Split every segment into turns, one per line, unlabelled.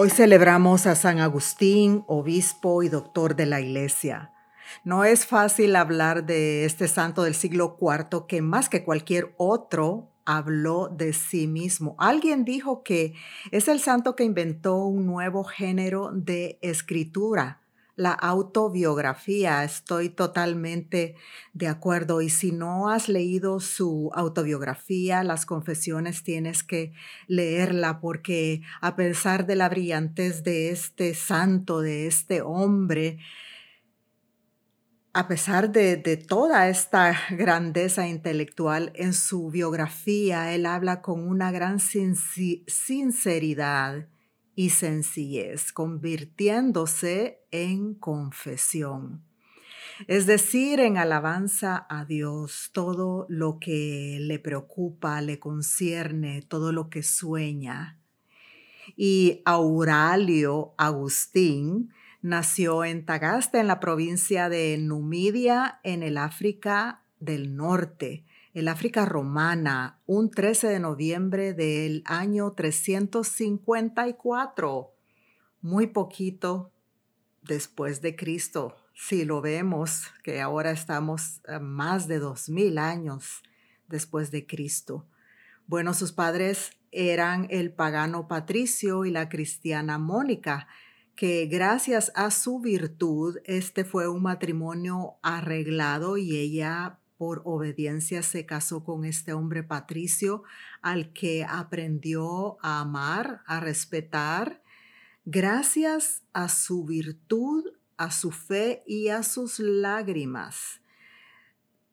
Hoy celebramos a San Agustín, obispo y doctor de la Iglesia. No es fácil hablar de este santo del siglo IV que más que cualquier otro habló de sí mismo. Alguien dijo que es el santo que inventó un nuevo género de escritura la autobiografía. Estoy totalmente de acuerdo. Y si no has leído su autobiografía, las confesiones, tienes que leerla porque a pesar de la brillantez de este santo, de este hombre, a pesar de, de, toda esta grandeza intelectual en su biografía, él habla con una gran sinceridad y sencillez, convirtiéndose en confesión. Es decir, en alabanza a Dios, todo lo que le preocupa, le concierne, todo lo que sueña. Y Auralio Agustín nació en Tagaste, en la provincia de Numidia, en el África del Norte el África romana, un 13 de noviembre del año 354, muy poquito después de Cristo. Si lo vemos, que ahora estamos más de dos mil años después de Cristo. Bueno, sus padres eran el pagano Patricio y la cristiana Mónica, que gracias a su virtud, este fue un matrimonio arreglado y ella por obediencia se casó con este hombre patricio al que aprendió a amar, a respetar, gracias a su virtud, a su fe y a sus lágrimas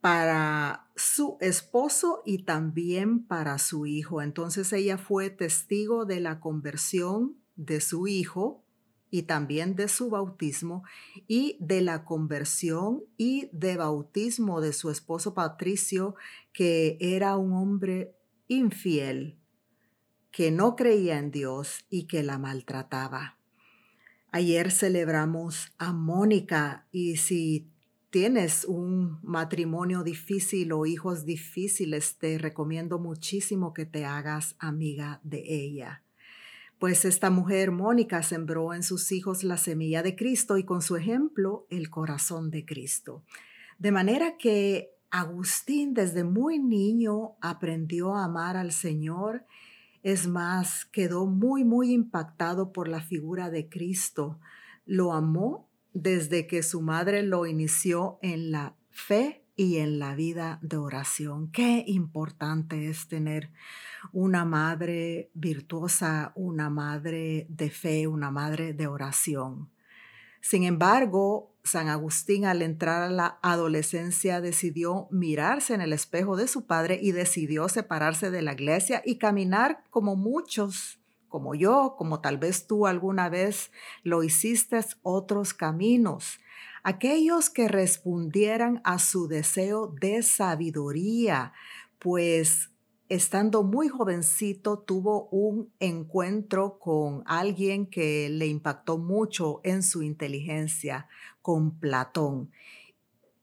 para su esposo y también para su hijo. Entonces ella fue testigo de la conversión de su hijo y también de su bautismo y de la conversión y de bautismo de su esposo Patricio, que era un hombre infiel, que no creía en Dios y que la maltrataba. Ayer celebramos a Mónica y si tienes un matrimonio difícil o hijos difíciles, te recomiendo muchísimo que te hagas amiga de ella. Pues esta mujer, Mónica, sembró en sus hijos la semilla de Cristo y con su ejemplo el corazón de Cristo. De manera que Agustín desde muy niño aprendió a amar al Señor. Es más, quedó muy, muy impactado por la figura de Cristo. Lo amó desde que su madre lo inició en la fe y en la vida de oración. Qué importante es tener una madre virtuosa, una madre de fe, una madre de oración. Sin embargo, San Agustín al entrar a la adolescencia decidió mirarse en el espejo de su padre y decidió separarse de la iglesia y caminar como muchos, como yo, como tal vez tú alguna vez lo hiciste, otros caminos aquellos que respondieran a su deseo de sabiduría, pues estando muy jovencito tuvo un encuentro con alguien que le impactó mucho en su inteligencia, con Platón.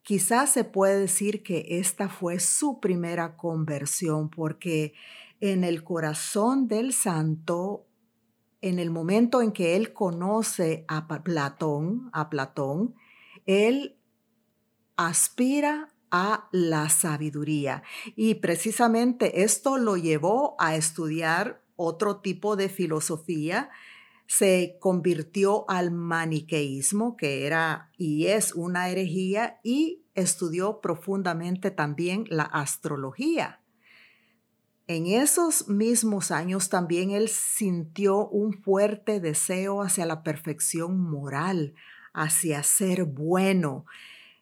Quizás se puede decir que esta fue su primera conversión porque en el corazón del santo, en el momento en que él conoce a Platón, a Platón, él aspira a la sabiduría y precisamente esto lo llevó a estudiar otro tipo de filosofía. Se convirtió al maniqueísmo, que era y es una herejía, y estudió profundamente también la astrología. En esos mismos años también él sintió un fuerte deseo hacia la perfección moral, hacia ser bueno.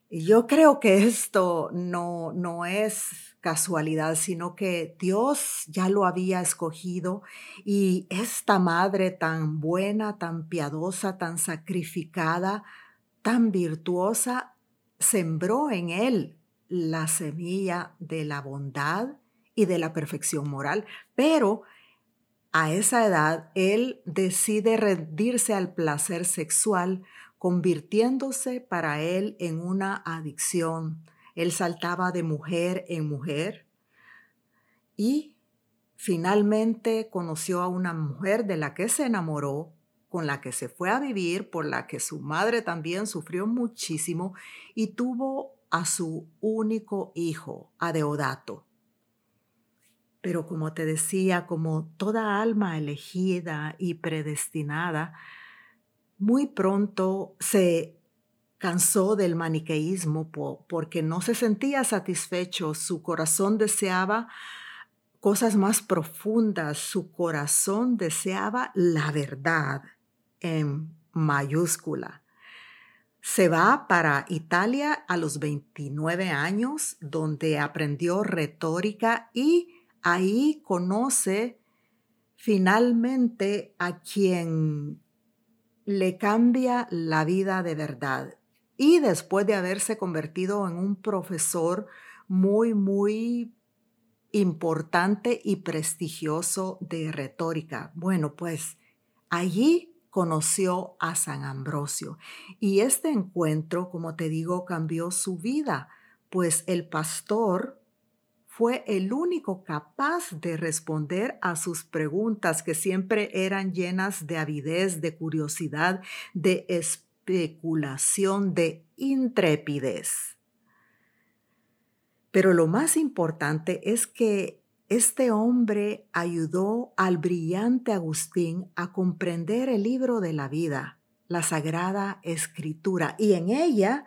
yo creo que esto no, no es casualidad, sino que Dios ya lo había escogido y esta madre tan buena, tan piadosa, tan sacrificada, tan virtuosa, sembró en él la semilla de la bondad y de la perfección moral, pero a esa edad él decide rendirse al placer sexual convirtiéndose para él en una adicción. Él saltaba de mujer en mujer y finalmente conoció a una mujer de la que se enamoró con la que se fue a vivir, por la que su madre también sufrió muchísimo y tuvo a su único hijo, a Deodato. Pero como te decía, como toda alma elegida y predestinada, muy pronto se cansó del maniqueísmo porque no se sentía satisfecho, su corazón deseaba cosas más profundas, su corazón deseaba la verdad en mayúscula. Se va para Italia a los 29 años, donde aprendió retórica y ahí conoce finalmente a quien le cambia la vida de verdad y después de haberse convertido en un profesor muy, muy importante y prestigioso de retórica. Bueno, pues allí conoció a San Ambrosio y este encuentro, como te digo, cambió su vida, pues el pastor fue el único capaz de responder a sus preguntas que siempre eran llenas de avidez, de curiosidad, de especulación de intrepidez. Pero lo más importante es que este hombre ayudó al brillante Agustín a comprender el libro de la vida, la Sagrada Escritura, y en ella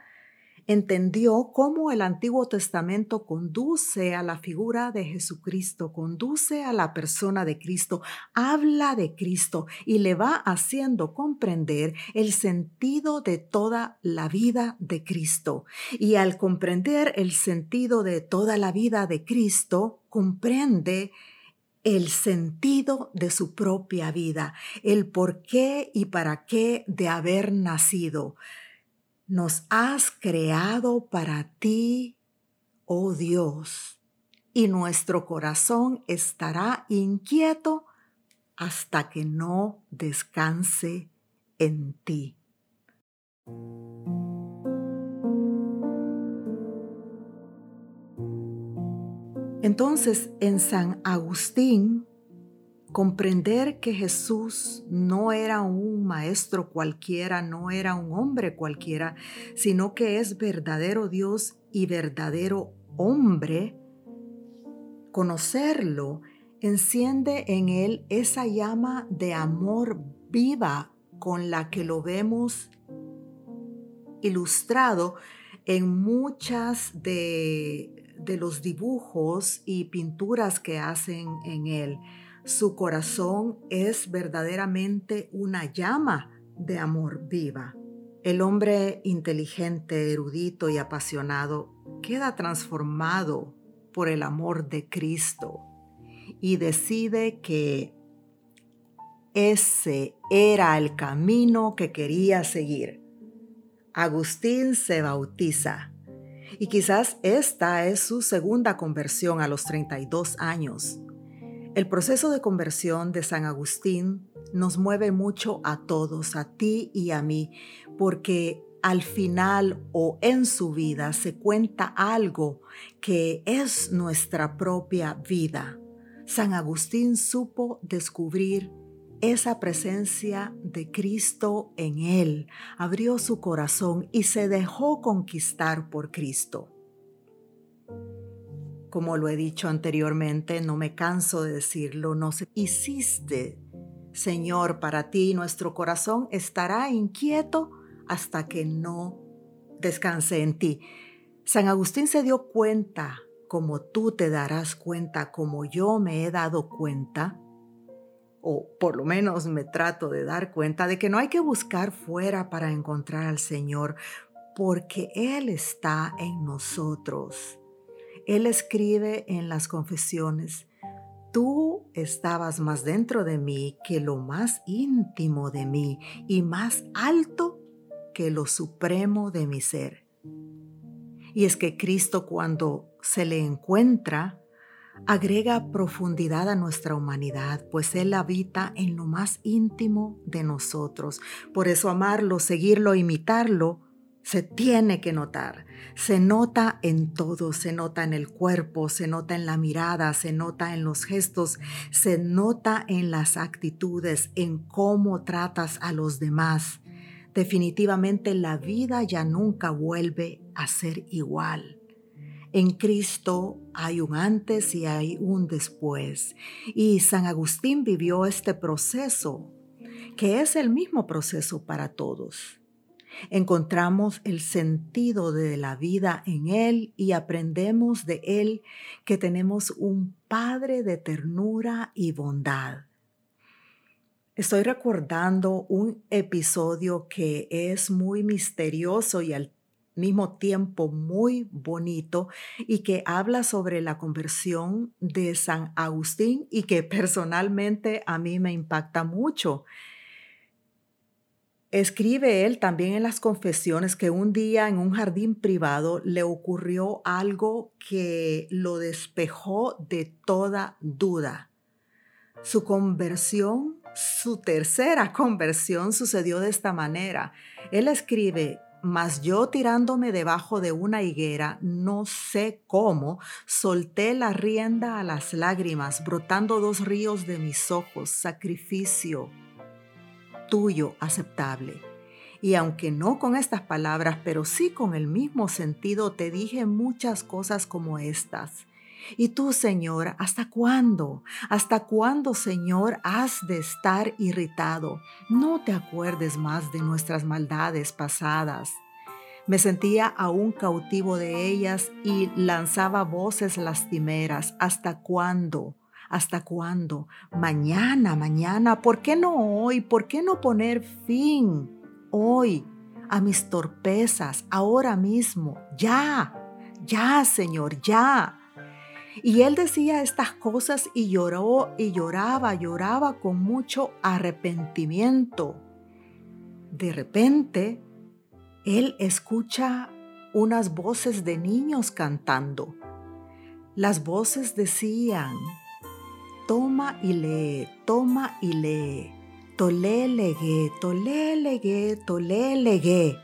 entendió cómo el Antiguo Testamento conduce a la figura de Jesucristo, conduce a la persona de Cristo, habla de Cristo y le va haciendo comprender el sentido de toda la vida de Cristo. Y al comprender el sentido de toda la vida de Cristo, comprende el sentido de su propia vida, el por qué y para qué de haber nacido. Nos has creado para ti, oh Dios, y nuestro corazón estará inquieto hasta que no descanse en ti. Entonces, en San Agustín comprender que Jesús no era un maestro cualquiera, no era un hombre cualquiera, sino que es verdadero Dios y verdadero hombre, conocerlo enciende en él esa llama de amor viva con la que lo vemos ilustrado en muchas de, los dibujos y pinturas que hacen en él. Su corazón es verdaderamente una llama de amor viva. El hombre inteligente, erudito y apasionado queda transformado por el amor de Cristo y decide que ese era el camino que quería seguir. Agustín se bautiza y quizás esta es su segunda conversión a los 32 años. El proceso de conversión de San Agustín nos mueve mucho a todos, a ti y a mí, porque al final o en su vida se cuenta algo que es nuestra propia vida. San Agustín supo descubrir esa presencia de Cristo en él, abrió su corazón y se dejó conquistar por Cristo. Como lo he dicho anteriormente, no me canso de decirlo, no se hiciste, Señor, para ti nuestro corazón estará inquieto hasta que no descanse en ti. San Agustín se dio cuenta, como tú te darás cuenta, como yo me he dado cuenta, o por lo menos me trato de dar cuenta de que no hay que buscar fuera para encontrar al Señor, porque Él está en nosotros. Él escribe en las confesiones, tú estabas más dentro de mí que lo más íntimo de mí y más alto que lo supremo de mi ser. Y es que Cristo cuando se le encuentra, agrega profundidad a nuestra humanidad, pues Él habita en lo más íntimo de nosotros. Por eso amarlo, seguirlo, imitarlo, Se tiene que notar. Se nota en todo, se nota en el cuerpo, se nota en la mirada, se nota en los gestos, se nota en las actitudes, en cómo tratas a los demás. Definitivamente la vida ya nunca vuelve a ser igual. En Cristo hay un antes y hay un después. Y San Agustín vivió este proceso, que es el mismo proceso para todos. Encontramos el sentido de la vida en Él y aprendemos de Él que tenemos un Padre de ternura y bondad. Estoy recordando un episodio que es muy misterioso y al mismo tiempo muy bonito y que habla sobre la conversión de San Agustín y que personalmente a mí me impacta mucho. Escribe él también en las confesiones que un día en un jardín privado le ocurrió algo que lo despejó de toda duda. Su conversión, su tercera conversión sucedió de esta manera. Él escribe, mas yo tirándome debajo de una higuera, no sé cómo, solté la rienda a las lágrimas, brotando dos ríos de mis ojos, sacrificio tuyo aceptable. Y aunque no con estas palabras, pero sí con el mismo sentido, te dije muchas cosas como estas. Y tú, Señor, ¿hasta cuándo? ¿Hasta cuándo, Señor, has de estar irritado? No te acuerdes más de nuestras maldades pasadas. Me sentía aún cautivo de ellas y lanzaba voces lastimeras. ¿Hasta cuándo? ¿Hasta cuándo? Mañana, mañana. ¿Por qué no hoy? ¿Por qué no poner fin hoy a mis torpezas, ahora mismo? Ya, ya, Señor, ya. Y él decía estas cosas y lloró y lloraba, lloraba con mucho arrepentimiento. De repente, él escucha unas voces de niños cantando. Las voces decían, toma y lee, toma y lee. Legué, tolé legué.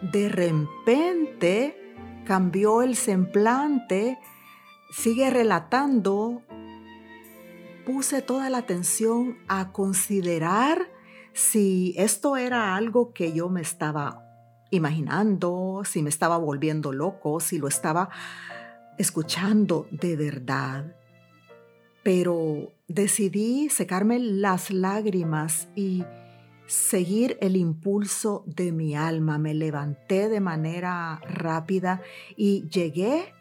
De repente cambió el semblante, sigue relatando. Puse toda la atención a considerar si esto era algo que yo me estaba imaginando, si me estaba volviendo loco, si lo estaba escuchando de verdad pero decidí secarme las lágrimas y seguir el impulso de mi alma. Me levanté de manera rápida y llegué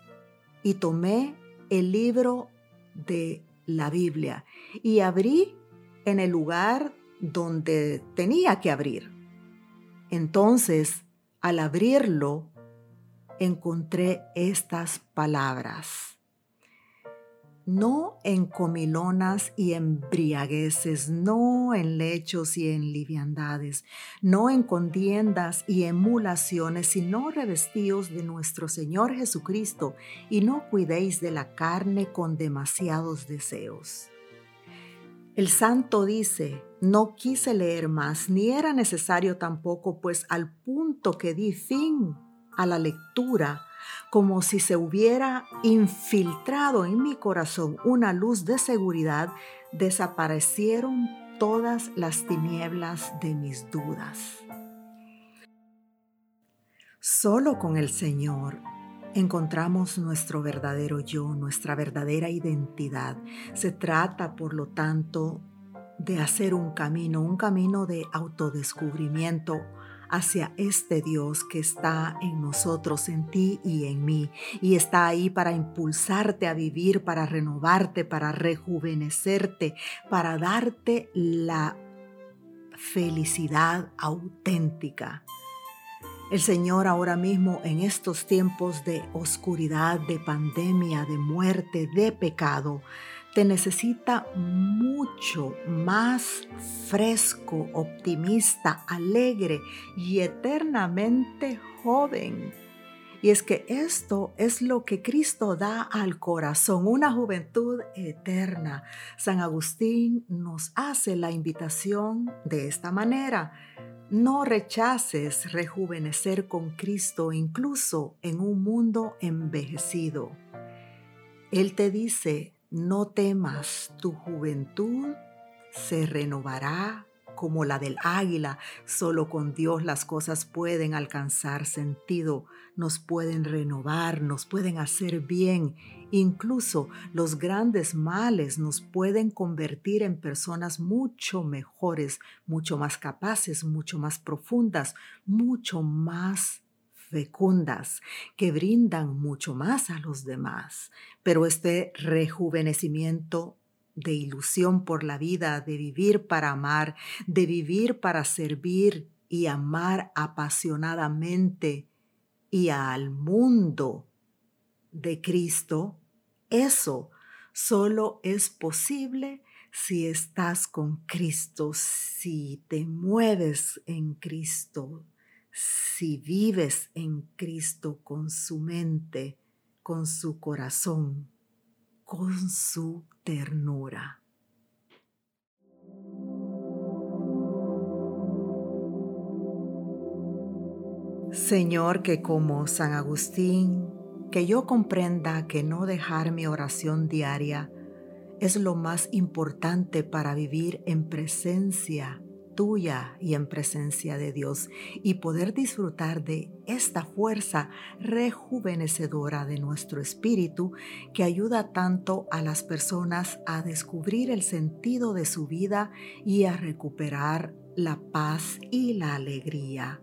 y tomé el libro de la Biblia y abrí en el lugar donde tenía que abrir. Entonces, al abrirlo, encontré estas palabras no en comilonas y embriagueces, no en lechos y en liviandades, no en contiendas y emulaciones, sino revestidos de nuestro Señor Jesucristo, y no cuidéis de la carne con demasiados deseos. El santo dice, no quise leer más, ni era necesario tampoco, pues al punto que di fin a la lectura, como si se hubiera infiltrado en mi corazón una luz de seguridad, desaparecieron todas las tinieblas de mis dudas. Solo con el Señor encontramos nuestro verdadero yo, nuestra verdadera identidad. Se trata, por lo tanto, de hacer un camino, un camino de autodescubrimiento, hacia este Dios que está en nosotros, en ti y en mí, y está ahí para impulsarte a vivir, para renovarte, para rejuvenecerte, para darte la felicidad auténtica. El Señor ahora mismo en estos tiempos de oscuridad, de pandemia, de muerte, de pecado, te necesita mucho más fresco, optimista, alegre y eternamente joven. Y es que esto es lo que Cristo da al corazón, una juventud eterna. San Agustín nos hace la invitación de esta manera. No rechaces rejuvenecer con Cristo incluso en un mundo envejecido. Él te dice, no temas, tu juventud se renovará como la del águila. Solo con Dios las cosas pueden alcanzar sentido, nos pueden renovar, nos pueden hacer bien. Incluso los grandes males nos pueden convertir en personas mucho mejores, mucho más capaces, mucho más profundas, mucho más fecundas, que brindan mucho más a los demás. Pero este rejuvenecimiento de ilusión por la vida, de vivir para amar, de vivir para servir y amar apasionadamente y al mundo de Cristo, eso solo es posible si estás con Cristo, si te mueves en Cristo, si vives en Cristo con su mente, con su corazón, con su ternura. Señor, que como San Agustín, que yo comprenda que no dejar mi oración diaria es lo más importante para vivir en presencia tuya y en presencia de Dios y poder disfrutar de esta fuerza rejuvenecedora de nuestro espíritu que ayuda tanto a las personas a descubrir el sentido de su vida y a recuperar la paz y la alegría.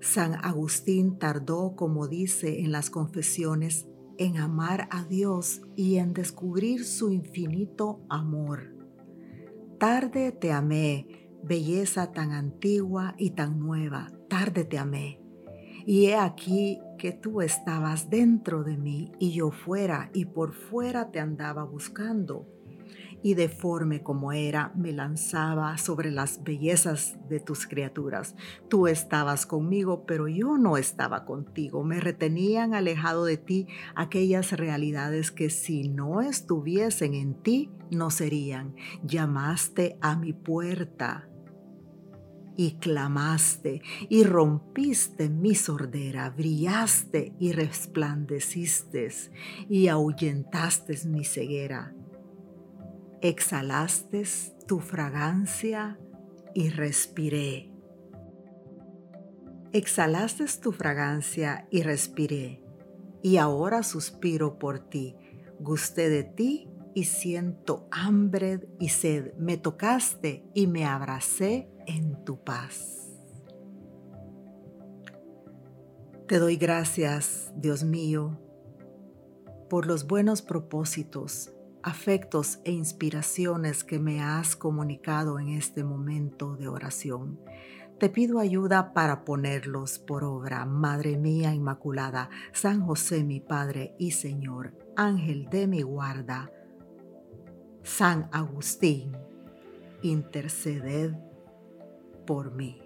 San Agustín tardó, como dice en las confesiones, en amar a Dios y en descubrir su infinito amor. Tarde te amé, belleza tan antigua y tan nueva, tarde te amé. Y he aquí que tú estabas dentro de mí y yo fuera y por fuera te andaba buscando y deforme como era, me lanzaba sobre las bellezas de tus criaturas. Tú estabas conmigo, pero yo no estaba contigo. Me retenían alejado de ti aquellas realidades que si no estuviesen en ti, no serían. Llamaste a mi puerta y clamaste y rompiste mi sordera, brillaste y resplandeciste y ahuyentaste mi ceguera exhalaste tu fragancia y respiré. Exhalaste tu fragancia y respiré, y ahora suspiro por ti. Gusté de ti y siento hambre y sed. Me tocaste y me abracé en tu paz. Te doy gracias, Dios mío, por los buenos propósitos afectos e inspiraciones que me has comunicado en este momento de oración. Te pido ayuda para ponerlos por obra, Madre mía Inmaculada, San José mi Padre y Señor, Ángel de mi guarda, San Agustín, interceded por mí.